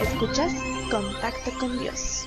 Escuchas Contacto con Dios.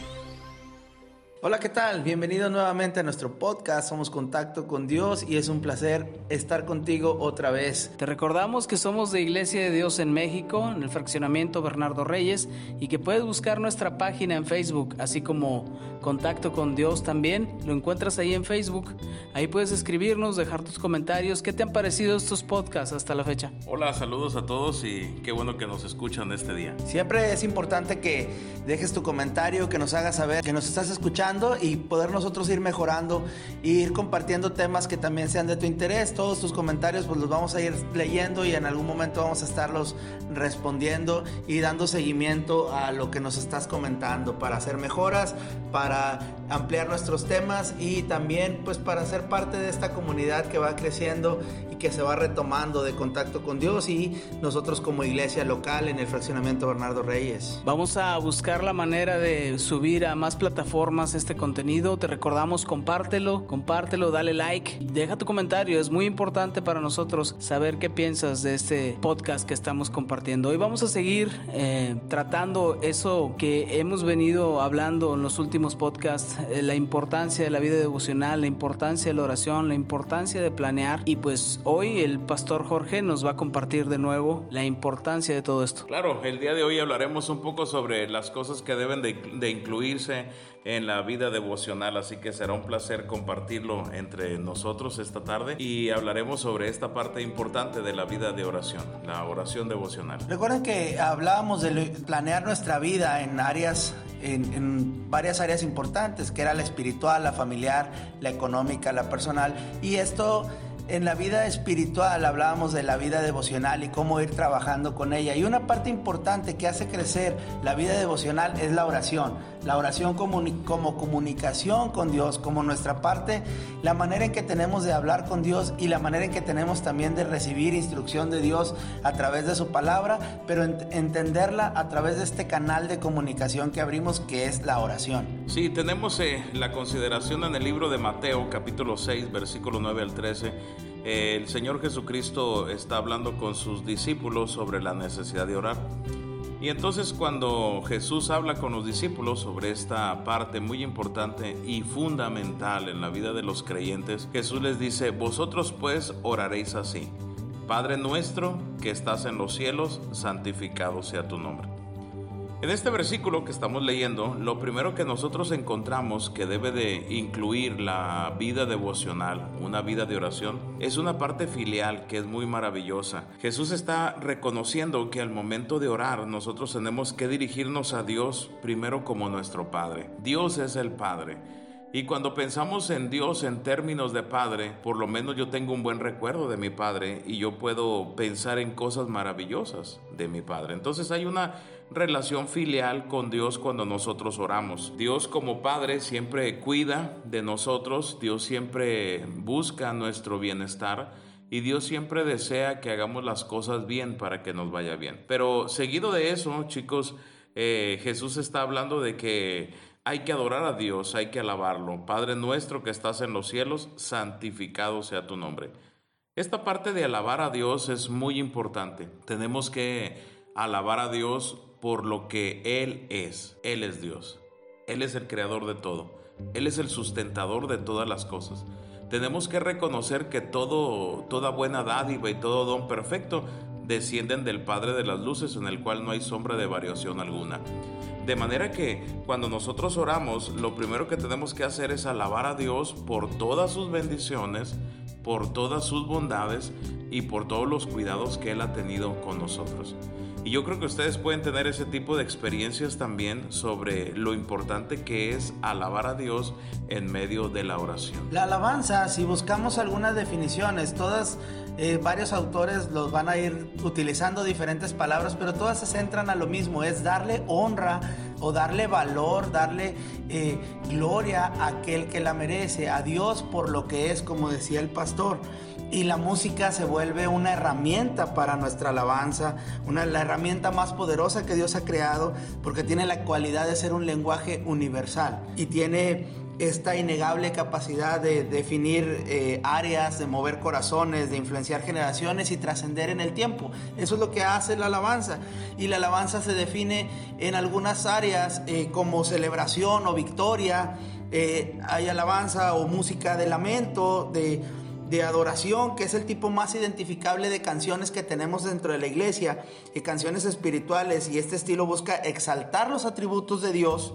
Hola, ¿qué tal? Bienvenido nuevamente a nuestro podcast. Somos Contacto con Dios y es un placer estar contigo otra vez. Te recordamos que somos de Iglesia de Dios en México, en el fraccionamiento Bernardo Reyes, y que puedes buscar nuestra página en Facebook, así como Contacto con Dios también. Lo encuentras ahí en Facebook. Ahí puedes escribirnos, dejar tus comentarios. ¿Qué te han parecido estos podcasts hasta la fecha? Hola, saludos a todos y qué bueno que nos escuchan este día. Siempre es importante que dejes tu comentario, que nos hagas saber que nos estás escuchando y poder nosotros ir mejorando, ir compartiendo temas que también sean de tu interés. Todos tus comentarios pues los vamos a ir leyendo y en algún momento vamos a estarlos respondiendo y dando seguimiento a lo que nos estás comentando para hacer mejoras, para ampliar nuestros temas y también pues para ser parte de esta comunidad que va creciendo y que se va retomando de contacto con Dios y nosotros como iglesia local en el fraccionamiento Bernardo Reyes. Vamos a buscar la manera de subir a más plataformas este contenido. Te recordamos compártelo, compártelo, dale like, deja tu comentario. Es muy importante para nosotros saber qué piensas de este podcast que estamos compartiendo. Hoy vamos a seguir eh, tratando eso que hemos venido hablando en los últimos podcasts, eh, la importancia de la vida devocional, la importancia de la oración, la importancia de planear. Y pues hoy el pastor Jorge nos va a compartir de nuevo la importancia de todo esto. Claro, el día de hoy hablaremos un poco sobre las cosas que deben de, incluirse en la vida devocional, así que será un placer compartirlo entre nosotros esta tarde y hablaremos sobre esta parte importante de la vida de oración, la oración devocional. Recuerden que hablábamos de planear nuestra vida en áreas en, varias áreas importantes, que era la espiritual, la familiar, la económica, la personal. Y esto en la vida espiritual hablábamos de la vida devocional y cómo ir trabajando con ella. Y una parte importante que hace crecer la vida devocional es la oración. La oración como, como comunicación con Dios, como nuestra parte, la manera en que tenemos de hablar con Dios y la manera en que tenemos también de recibir instrucción de Dios a través de su palabra, pero entenderla a través de este canal de comunicación que abrimos que es la oración. Sí, tenemos eh, la consideración en el libro de Mateo capítulo 6 versículo 9 al 13 el Señor Jesucristo está hablando con sus discípulos sobre la necesidad de orar. Y entonces cuando Jesús habla con los discípulos sobre esta parte muy importante y fundamental en la vida de los creyentes, Jesús les dice, vosotros pues oraréis así, Padre nuestro que estás en los cielos, santificado sea tu nombre. En este versículo que estamos leyendo, lo primero que nosotros encontramos que debe de incluir la vida devocional, una vida de oración, es una parte filial que es muy maravillosa. Jesús está reconociendo que al momento de orar nosotros tenemos que dirigirnos a Dios primero como nuestro Padre. Dios es el Padre. Y cuando pensamos en Dios en términos de padre, por lo menos yo tengo un buen recuerdo de mi padre y yo puedo pensar en cosas maravillosas de mi padre. Entonces hay una relación filial con Dios cuando nosotros oramos. Dios como padre siempre cuida de nosotros, Dios siempre busca nuestro bienestar. Y Dios siempre desea que hagamos las cosas bien para que nos vaya bien. Pero seguido de eso, chicos, eh, Jesús está hablando de que hay que adorar a Dios, hay que alabarlo. Padre nuestro que estás en los cielos, santificado sea tu nombre. Esta parte de alabar a Dios es muy importante. Tenemos que alabar a Dios por lo que Él es. Él es Dios. Él es el creador de todo. Él es el sustentador de todas las cosas. Tenemos que reconocer que todo, toda buena dádiva y todo don perfecto descienden del Padre de las Luces en el cual no hay sombra de variación alguna. De manera que cuando nosotros oramos, lo primero que tenemos que hacer es alabar a Dios por todas sus bendiciones, por todas sus bondades y por todos los cuidados que Él ha tenido con nosotros. Y yo creo que ustedes pueden tener ese tipo de experiencias también sobre lo importante que es alabar a Dios en medio de la oración. La alabanza, si buscamos algunas definiciones, todas, eh, varios autores los van a ir utilizando diferentes palabras, pero todas se centran a lo mismo, es darle honra o darle valor, darle eh, gloria a aquel que la merece, a Dios por lo que es, como decía el pastor. Y la música se vuelve una herramienta para nuestra alabanza, una, la herramienta más poderosa que Dios ha creado porque tiene la cualidad de ser un lenguaje universal y tiene esta innegable capacidad de definir eh, áreas, de mover corazones, de influenciar generaciones y trascender en el tiempo. Eso es lo que hace la alabanza. Y la alabanza se define en algunas áreas eh, como celebración o victoria. Eh, hay alabanza o música de lamento, de, de, adoración, que es el tipo más identificable de canciones que tenemos dentro de la iglesia, y canciones espirituales. Y este estilo busca exaltar los atributos de Dios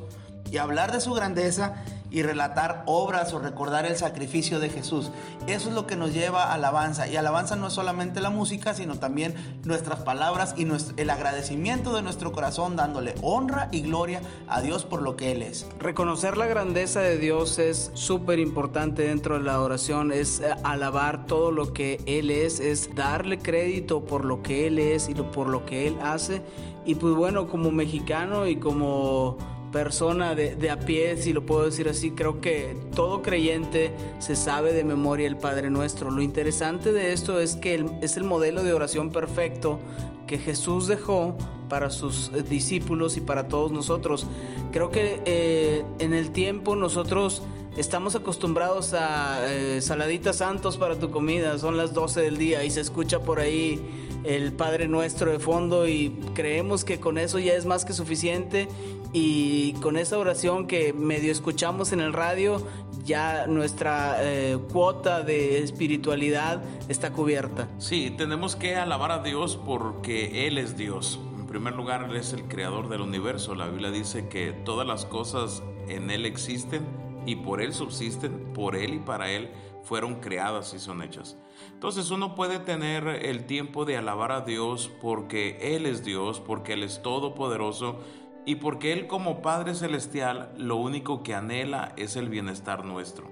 y hablar de su grandeza y relatar obras o recordar el sacrificio de Jesús. Eso es lo que nos lleva a alabanza. Y alabanza no es solamente la música, sino también nuestras palabras y el agradecimiento de nuestro corazón dándole honra y gloria a Dios por lo que Él es. Reconocer la grandeza de Dios es súper importante dentro de la oración, es eh, alabar todo lo que Él es, es darle crédito por lo que Él es y por lo que Él hace. Y pues bueno, como mexicano y como persona de, a pie, si lo puedo decir así, creo que todo creyente se sabe de memoria el Padre Nuestro. Lo interesante de esto es que es el modelo de oración perfecto que Jesús dejó para sus eh, discípulos y para todos nosotros. Creo que eh, en el tiempo nosotros estamos acostumbrados a eh, saladitas santos para tu comida, son las 12 del día y se escucha por ahí el Padre Nuestro de fondo y creemos que con eso ya es más que suficiente y con esa oración que medio escuchamos en el radio ya nuestra eh, cuota de espiritualidad está cubierta. Sí, tenemos que alabar a Dios porque Él es Dios. En primer lugar, Él es el creador del universo. La Biblia dice que todas las cosas en Él existen y por Él subsisten, por Él y para Él fueron creadas y son hechas. Entonces uno puede tener el tiempo de alabar a Dios porque Él es Dios, porque Él es todopoderoso y porque Él como Padre Celestial lo único que anhela es el bienestar nuestro.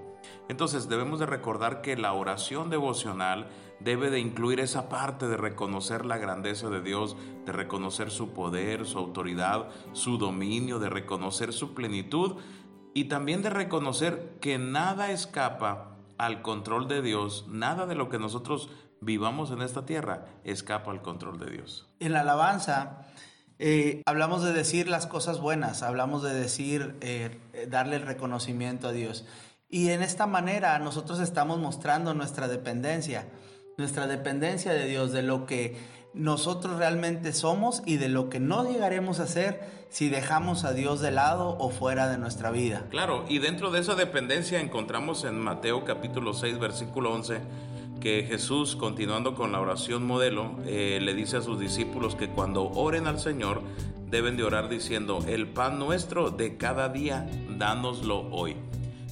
Entonces debemos de recordar que la oración devocional debe de incluir esa parte de reconocer la grandeza de Dios, de reconocer su poder, su autoridad, su dominio, de reconocer su plenitud y también de reconocer que nada escapa al control de Dios, nada de lo que nosotros vivamos en esta tierra escapa al control de Dios. En la alabanza eh, hablamos de decir las cosas buenas, hablamos de decir, eh, darle el reconocimiento a Dios. Y en esta manera nosotros estamos mostrando nuestra dependencia, nuestra dependencia de Dios, de lo que nosotros realmente somos y de lo que no llegaremos a ser si dejamos a Dios de lado o fuera de nuestra vida. Claro, y dentro de esa dependencia encontramos en Mateo capítulo 6, versículo 11, que Jesús, continuando con la oración modelo, eh, le dice a sus discípulos que cuando oren al Señor deben de orar diciendo, el pan nuestro de cada día, dánoslo hoy.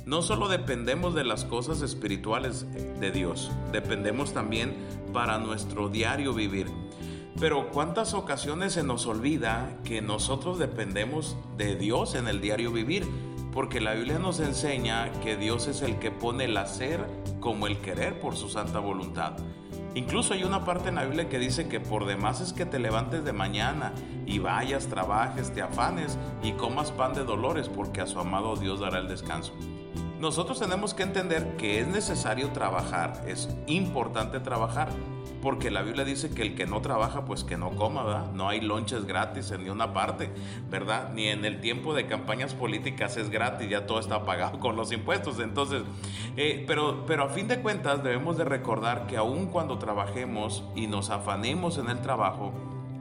No solo dependemos de las cosas espirituales de Dios, dependemos también para nuestro diario vivir. Pero cuántas ocasiones se nos olvida que nosotros dependemos de Dios en el diario vivir, porque la Biblia nos enseña que Dios es el que pone el hacer como el querer por su santa voluntad. Incluso hay una parte en la Biblia que dice que por demás es que te levantes de mañana y vayas, trabajes, te afanes y comas pan de dolores, porque a su amado Dios dará el descanso. Nosotros tenemos que entender que es necesario trabajar, es importante trabajar, porque la Biblia dice que el que no trabaja, pues que no coma, ¿verdad? No hay lonches gratis en ninguna parte, ¿verdad? Ni en el tiempo de campañas políticas es gratis, ya todo está pagado con los impuestos. Entonces, eh, pero, pero a fin de cuentas debemos de recordar que aun cuando trabajemos y nos afanemos en el trabajo,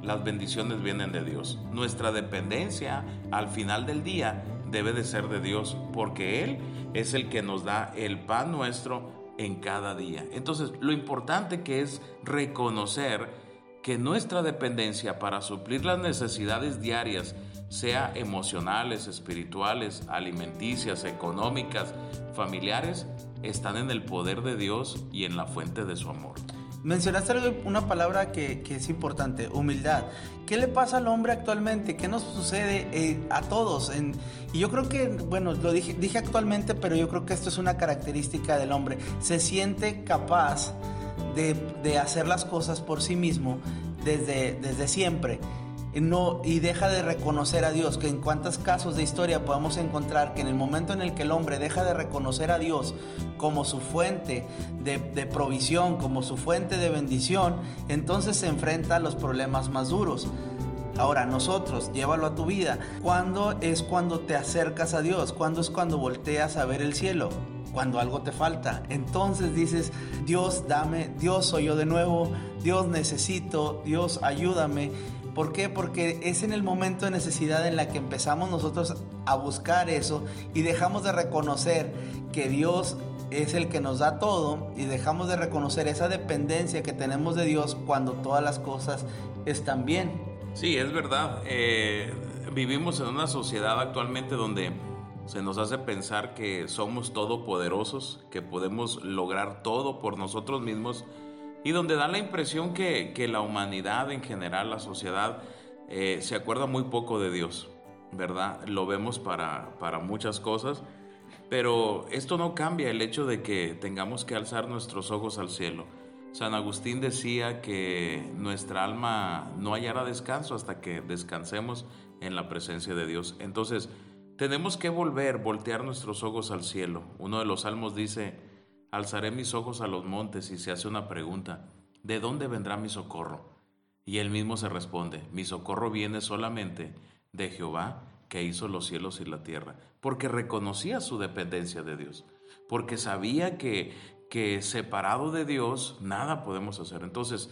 las bendiciones vienen de Dios. Nuestra dependencia al final del día debe de ser de Dios, porque Él es el que nos da el pan nuestro en cada día. Entonces, lo importante que es reconocer que nuestra dependencia para suplir las necesidades diarias, sea emocionales, espirituales, alimenticias, económicas, familiares, están en el poder de Dios y en la fuente de su amor. Mencionaste una palabra que, es importante, humildad. ¿Qué le pasa al hombre actualmente? ¿Qué nos sucede eh, a todos? Y yo creo que, bueno, lo dije, dije actualmente, pero yo creo que esto es una característica del hombre. Se siente capaz de, de hacer las cosas por sí mismo desde, desde siempre no, y deja de reconocer a Dios, que en cuántos casos de historia podemos encontrar que en el momento en el que el hombre deja de reconocer a Dios como su fuente de, de provisión, como su fuente de bendición, entonces se enfrenta a los problemas más duros. Ahora, nosotros, llévalo a tu vida. ¿Cuándo es cuando te acercas a Dios? ¿Cuándo es cuando volteas a ver el cielo? Cuando algo te falta. Entonces dices, Dios, dame, Dios soy yo de nuevo, Dios necesito, Dios ayúdame. ¿Por qué? Porque es en el momento de necesidad en la que empezamos nosotros a buscar eso y dejamos de reconocer que Dios es el que nos da todo y dejamos de reconocer esa dependencia que tenemos de Dios cuando todas las cosas están bien. Sí, es verdad. Eh, vivimos en una sociedad actualmente donde se nos hace pensar que somos todopoderosos, que podemos lograr todo por nosotros mismos y donde da la impresión que, la humanidad en general, la sociedad, eh, se acuerda muy poco de Dios, ¿verdad? Lo vemos para, para muchas cosas, pero esto no cambia el hecho de que tengamos que alzar nuestros ojos al cielo. San Agustín decía que nuestra alma no hallará descanso hasta que descansemos en la presencia de Dios. Entonces, tenemos que volver, voltear nuestros ojos al cielo. Uno de los salmos dice, Alzaré mis ojos a los montes y se hace una pregunta, ¿de dónde vendrá mi socorro? Y él mismo se responde, mi socorro viene solamente de Jehová que hizo los cielos y la tierra, porque reconocía su dependencia de Dios, porque sabía que, que separado de Dios nada podemos hacer. Entonces,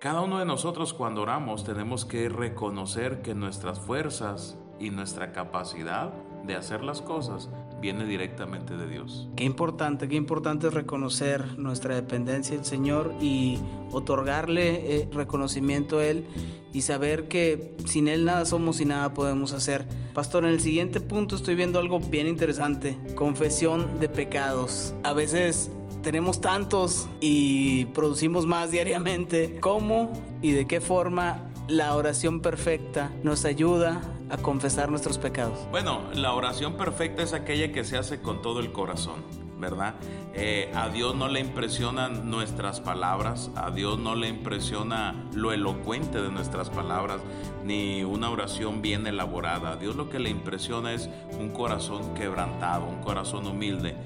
cada uno de nosotros cuando oramos tenemos que reconocer que nuestras fuerzas y nuestra capacidad de hacer las cosas viene directamente de Dios. Qué importante, qué importante es reconocer nuestra dependencia del Señor y otorgarle eh, reconocimiento a Él y saber que sin Él nada somos y nada podemos hacer. Pastor, en el siguiente punto estoy viendo algo bien interesante, confesión de pecados. A veces tenemos tantos y producimos más diariamente. ¿Cómo y de qué forma la oración perfecta nos ayuda a confesar nuestros pecados? Bueno, la oración perfecta es aquella que se hace con todo el corazón, ¿verdad? Eh, a Dios no le impresionan nuestras palabras, a Dios no le impresiona lo elocuente de nuestras palabras, ni una oración bien elaborada. A Dios lo que le impresiona es un corazón quebrantado, un corazón humilde.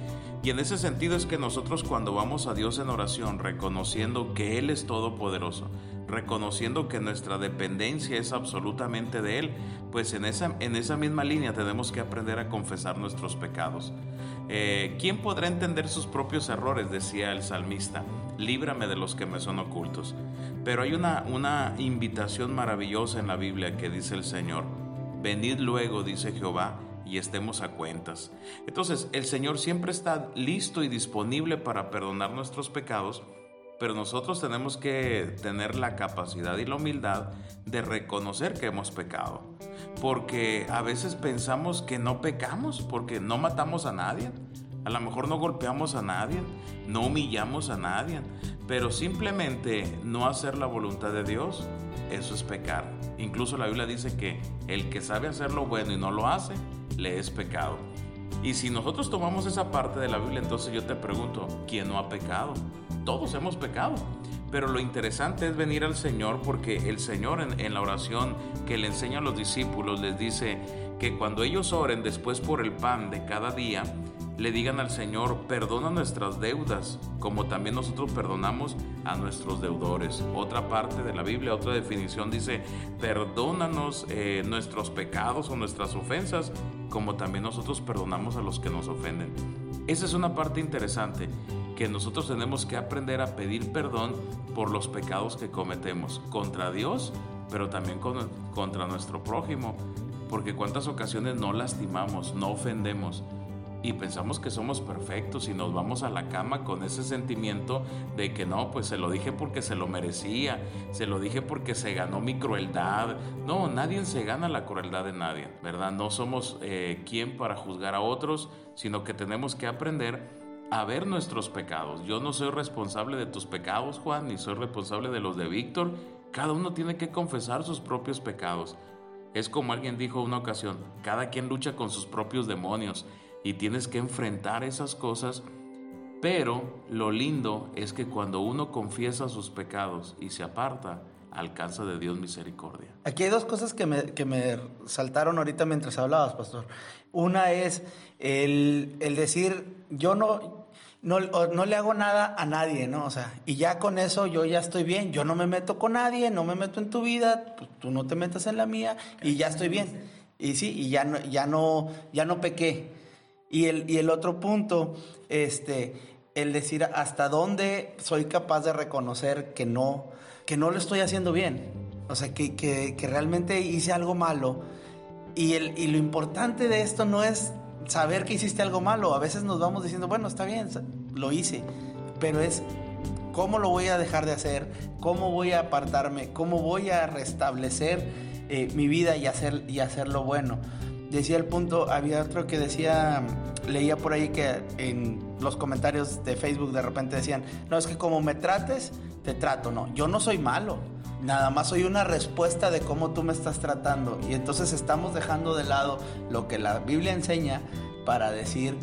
Y en ese sentido es que nosotros cuando vamos a Dios en oración, reconociendo que Él es todopoderoso, reconociendo que nuestra dependencia es absolutamente de Él, pues en esa, en esa misma línea tenemos que aprender a confesar nuestros pecados. Eh, ¿Quién podrá entender sus propios errores? Decía el salmista, líbrame de los que me son ocultos. Pero hay una, una invitación maravillosa en la Biblia que dice el Señor, venid luego, dice Jehová, y estemos a cuentas. Entonces, el Señor siempre está listo y disponible para perdonar nuestros pecados, pero nosotros tenemos que tener la capacidad y la humildad de reconocer que hemos pecado. Porque a veces pensamos que no pecamos porque no matamos a nadie. A lo mejor no golpeamos a nadie, no humillamos a nadie, pero simplemente no hacer la voluntad de Dios, eso es pecar. Incluso la Biblia dice que el que sabe hacer lo bueno y no lo hace, le es pecado. Y si nosotros tomamos esa parte de la Biblia, entonces yo te pregunto, ¿quién no ha pecado? Todos hemos pecado. Pero lo interesante es venir al Señor porque el Señor en, la oración que le enseña a los discípulos les dice que cuando ellos oren después por el pan de cada día, le digan al Señor, perdona nuestras deudas, como también nosotros perdonamos a nuestros deudores. Otra parte de la Biblia, otra definición dice, perdónanos eh, nuestros pecados o nuestras ofensas, como también nosotros perdonamos a los que nos ofenden. Esa es una parte interesante, que nosotros tenemos que aprender a pedir perdón por los pecados que cometemos contra Dios, pero también contra nuestro prójimo, porque cuántas ocasiones no lastimamos, no ofendemos y pensamos que somos perfectos y nos vamos a la cama con ese sentimiento de que no, pues se lo dije porque se lo merecía, se lo dije porque se ganó mi crueldad. No, nadie se gana la crueldad de nadie, ¿verdad? No somos eh, quien para juzgar a otros, sino que tenemos que aprender a ver nuestros pecados. Yo no soy responsable de tus pecados, Juan, ni soy responsable de los de Víctor. Cada uno tiene que confesar sus propios pecados. Es como alguien dijo una ocasión, cada quien lucha con sus propios demonios y tienes que enfrentar esas cosas, pero lo lindo es que cuando uno confiesa sus pecados y se aparta, alcanza de Dios misericordia. Aquí hay dos cosas que me, que me saltaron ahorita mientras hablabas, pastor. Una es el, el decir, yo no, no, no le hago nada a nadie, ¿no? O sea, y ya con eso yo ya estoy bien. Yo no me meto con nadie, no me meto en tu vida, pues, tú no te metas en la mía y ya estoy bien. Y sí, y ya no, ya no, ya no pequé. Y el, y el otro punto, este, el decir hasta dónde soy capaz de reconocer que no, que no lo estoy haciendo bien. O sea, que, que, realmente hice algo malo. Y, el, y lo importante de esto no es saber que hiciste algo malo. A veces nos vamos diciendo, bueno, está bien, lo hice, pero es cómo lo voy a dejar de hacer, cómo voy a apartarme, cómo voy a restablecer eh, mi vida y, hacer, y hacerlo bueno. Decía el punto, había otro que decía, leía por ahí que en los comentarios de Facebook de repente decían, no, es que como me trates, te trato. No, yo no soy malo. Nada más soy una respuesta de cómo tú me estás tratando. Y entonces estamos dejando de lado lo que la Biblia enseña para decir,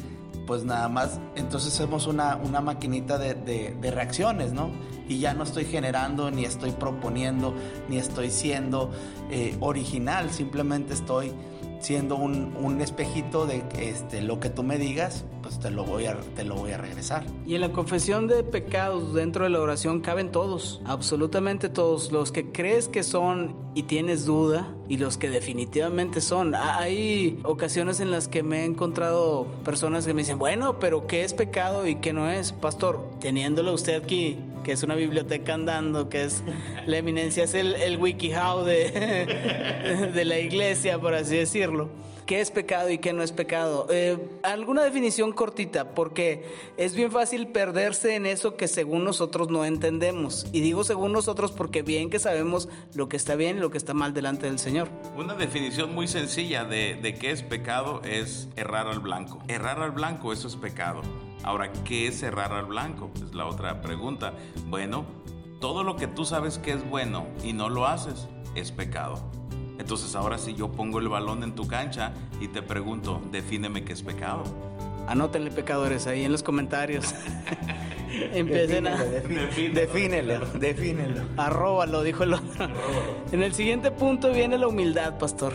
pues nada más, entonces somos una, una maquinita de, de, reacciones, ¿no? Y ya no estoy generando, ni estoy proponiendo, ni estoy siendo eh, original, simplemente estoy siendo un, un, espejito de este, lo que tú me digas, pues te lo, voy a, te lo voy a regresar. Y en la confesión de pecados dentro de la oración caben todos, absolutamente todos, los que crees que son y tienes duda y los que definitivamente son. Hay ocasiones en las que me he encontrado personas que me dicen, bueno, pero ¿qué es pecado y qué no es? Pastor, teniéndolo usted aquí, que es una biblioteca andando, que es la eminencia, es el, el WikiHow de, de la iglesia, por así decirlo qué es pecado y qué no es pecado. Eh, alguna definición cortita, porque es bien fácil perderse en eso que según nosotros no entendemos. Y digo según nosotros porque bien que sabemos lo que está bien y lo que está mal delante del Señor. Una definición muy sencilla de, de qué es pecado es errar al blanco. Errar al blanco, eso es pecado. Ahora, ¿qué es errar al blanco? Es la otra pregunta. Bueno, todo lo que tú sabes que es bueno y no lo haces es pecado. Entonces ahora si yo pongo el balón en tu cancha y te pregunto, defíneme qué es pecado. Anótenle pecadores ahí en los comentarios. Empiecen a... Defínelo, defínelo. Arróbalo, dijo el otro. En el siguiente punto viene la humildad, pastor.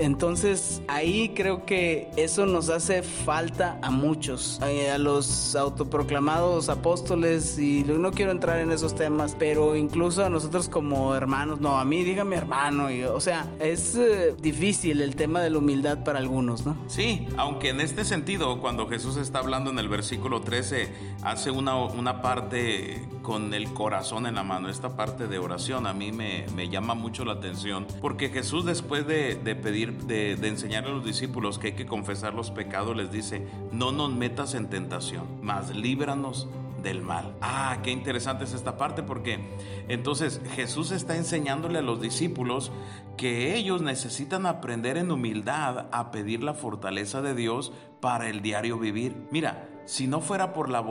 Entonces ahí creo que eso nos hace falta a muchos, a los autoproclamados apóstoles y no quiero entrar en esos temas, pero incluso a nosotros como hermanos, no, a mí dígame hermano, y, o sea, es eh, difícil el tema de la humildad para algunos, ¿no? Sí, aunque en este sentido, cuando Jesús está hablando en el versículo 13, hace una, una parte con el corazón en la mano, esta parte de oración a mí me, me llama mucho la atención, porque Jesús después de, de pedir de, enseñar a los discípulos que hay que confesar los pecados, les dice, no nos metas en tentación, mas líbranos del mal. Ah, qué interesante es esta parte porque entonces Jesús está enseñándole a los discípulos que ellos necesitan aprender en humildad a pedir la fortaleza de Dios para el diario vivir. Mira, si no fuera por la,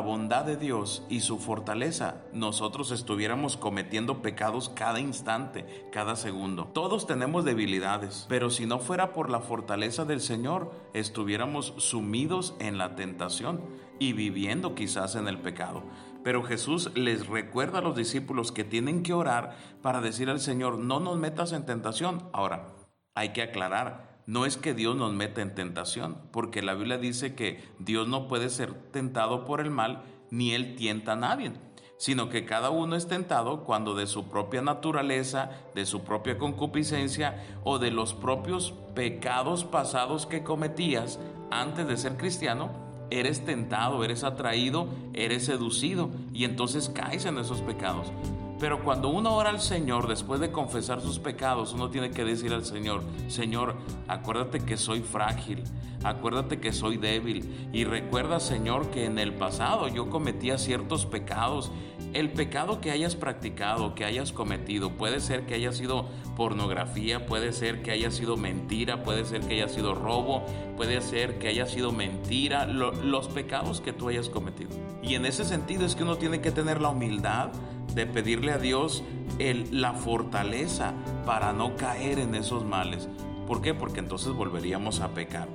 bondad de Dios y su fortaleza, nosotros estuviéramos cometiendo pecados cada instante, cada segundo. Todos tenemos debilidades, pero si no fuera por la fortaleza del Señor, estuviéramos sumidos en la tentación y viviendo quizás en el pecado. Pero Jesús les recuerda a los discípulos que tienen que orar para decir al Señor, no nos metas en tentación. Ahora, hay que aclarar, no es que Dios nos meta en tentación, porque la Biblia dice que Dios no puede ser tentado por el mal, ni Él tienta a nadie, sino que cada uno es tentado cuando de su propia naturaleza, de su propia concupiscencia o de los propios pecados pasados que cometías antes de ser cristiano, eres tentado, eres atraído, eres seducido y entonces caes en esos pecados. Pero cuando uno ora al Señor, después de confesar sus pecados, uno tiene que decir al Señor, Señor, acuérdate que soy frágil, acuérdate que soy débil y recuerda, Señor, que en el pasado yo cometía ciertos pecados. El pecado que hayas practicado, que hayas cometido, puede ser que haya sido pornografía, puede ser que haya sido mentira, puede ser que haya sido robo, puede ser que haya sido mentira, los pecados que tú hayas cometido. Y en ese sentido es que uno tiene que tener la humildad de pedirle a Dios el, la fortaleza para no caer en esos males. ¿Por qué? Porque entonces volveríamos a pecar.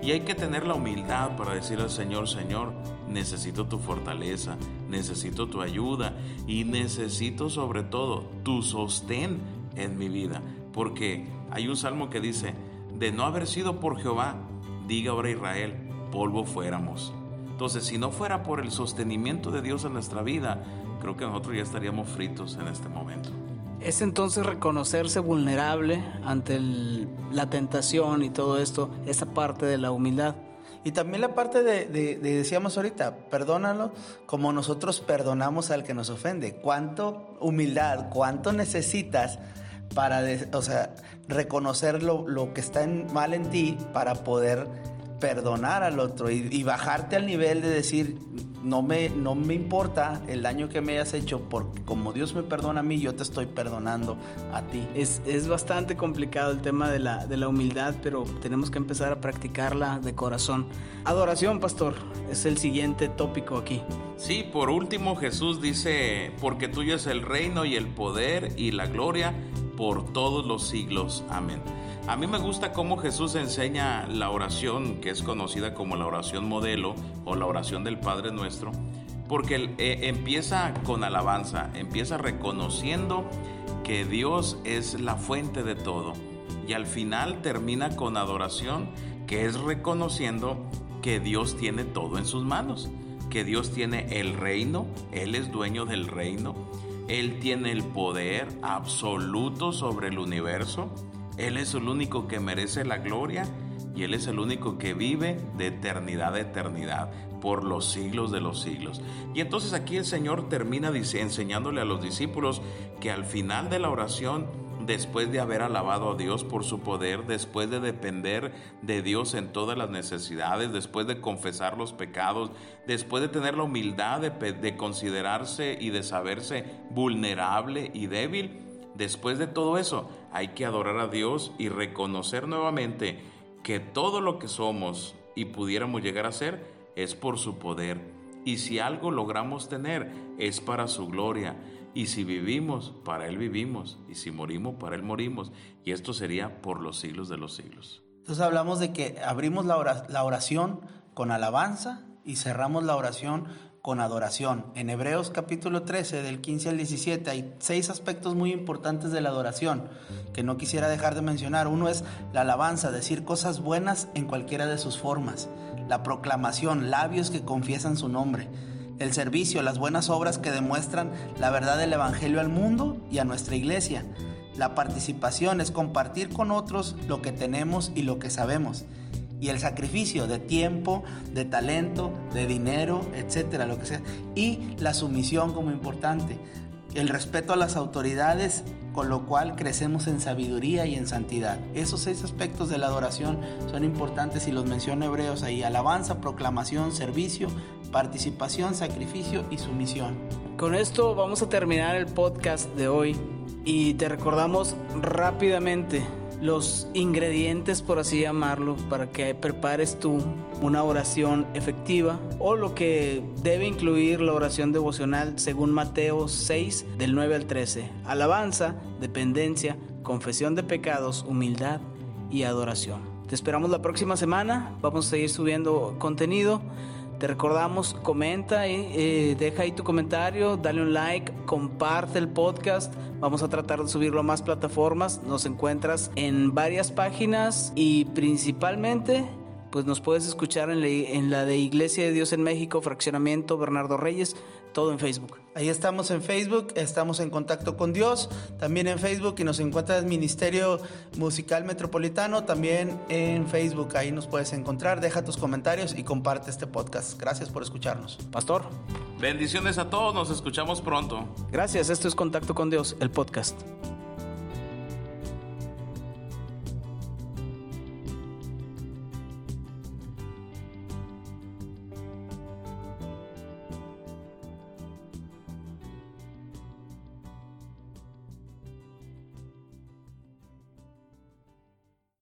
Y hay que tener la humildad para decir al Señor, Señor, necesito tu fortaleza, necesito tu ayuda y necesito sobre todo tu sostén en mi vida. Porque hay un salmo que dice, de no haber sido por Jehová, diga ahora Israel, polvo fuéramos. Entonces, si no fuera por el sostenimiento de Dios en nuestra vida, creo que nosotros ya estaríamos fritos en este momento. Es entonces reconocerse vulnerable ante la tentación y todo esto, esa parte de la humildad. Y también la parte de, decíamos ahorita, perdónalo como nosotros perdonamos al que nos ofende. ¿Cuánto humildad, cuánto necesitas para, o sea, reconocer lo, lo que está mal en ti para poder perdonar al otro y, bajarte al nivel de decir, no me, no me importa el daño que me hayas hecho, porque como Dios me perdona a mí, yo te estoy perdonando a ti. Es, es bastante complicado el tema de la, de la humildad, pero tenemos que empezar a practicarla de corazón. Adoración, pastor, es el siguiente tópico aquí. Sí, por último Jesús dice, porque tuyo es el reino y el poder y la gloria por todos los siglos. Amén. A mí me gusta cómo Jesús enseña la oración, que es conocida como la oración modelo o la oración del Padre Nuestro, porque eh, empieza con alabanza, empieza reconociendo que Dios es la fuente de todo y al final termina con adoración, que es reconociendo que Dios tiene todo en sus manos, que Dios tiene el reino, Él es dueño del reino, Él tiene el poder absoluto sobre el universo, él es el único que merece la gloria y Él es el único que vive de eternidad a eternidad por los siglos de los siglos. Y entonces aquí el Señor termina enseñándole a los discípulos que al final de la oración, después de haber alabado a Dios por su poder, después de depender de Dios en todas las necesidades, después de confesar los pecados, después de tener la humildad de, de considerarse y de saberse vulnerable y débil, Después de todo eso, hay que adorar a Dios y reconocer nuevamente que todo lo que somos y pudiéramos llegar a ser es por su poder. Y si algo logramos tener es para su gloria. Y si vivimos, para Él vivimos. Y si morimos, para Él morimos. Y esto sería por los siglos de los siglos. Entonces hablamos de que abrimos la oración con alabanza y cerramos la oración con adoración. En Hebreos capítulo 13, del 15 al 17, hay seis aspectos muy importantes de la adoración que no quisiera dejar de mencionar. Uno es la alabanza, decir cosas buenas en cualquiera de sus formas. La proclamación, labios que confiesan su nombre. El servicio, las buenas obras que demuestran la verdad del Evangelio al mundo y a nuestra iglesia. La participación es compartir con otros lo que tenemos y lo que sabemos y el sacrificio de tiempo, de talento, de dinero, etcétera, lo que sea. Y la sumisión como importante. El respeto a las autoridades, con lo cual crecemos en sabiduría y en santidad. Esos seis aspectos de la adoración son importantes y los menciona Hebreos ahí. Alabanza, proclamación, servicio, participación, sacrificio y sumisión. Con esto vamos a terminar el podcast de hoy y te recordamos rápidamente los ingredientes, por así llamarlo, para que prepares tú una oración efectiva o lo que debe incluir la oración devocional según Mateo 6 del 9 al 13. Alabanza, dependencia, confesión de pecados, humildad y adoración. Te esperamos la próxima semana, vamos a seguir subiendo contenido. Te recordamos, comenta y eh, deja ahí tu comentario, dale un like, comparte el podcast. Vamos a tratar de subirlo a más plataformas. Nos encuentras en varias páginas y principalmente pues nos puedes escuchar en la, en la de Iglesia de Dios en México, Fraccionamiento Bernardo Reyes todo en Facebook. Ahí estamos en Facebook, estamos en contacto con Dios, también en Facebook y nos encuentras Ministerio Musical Metropolitano, también en Facebook, ahí nos puedes encontrar, deja tus comentarios y comparte este podcast. Gracias por escucharnos. Pastor. Bendiciones a todos, nos escuchamos pronto. Gracias, esto es Contacto con Dios, el podcast.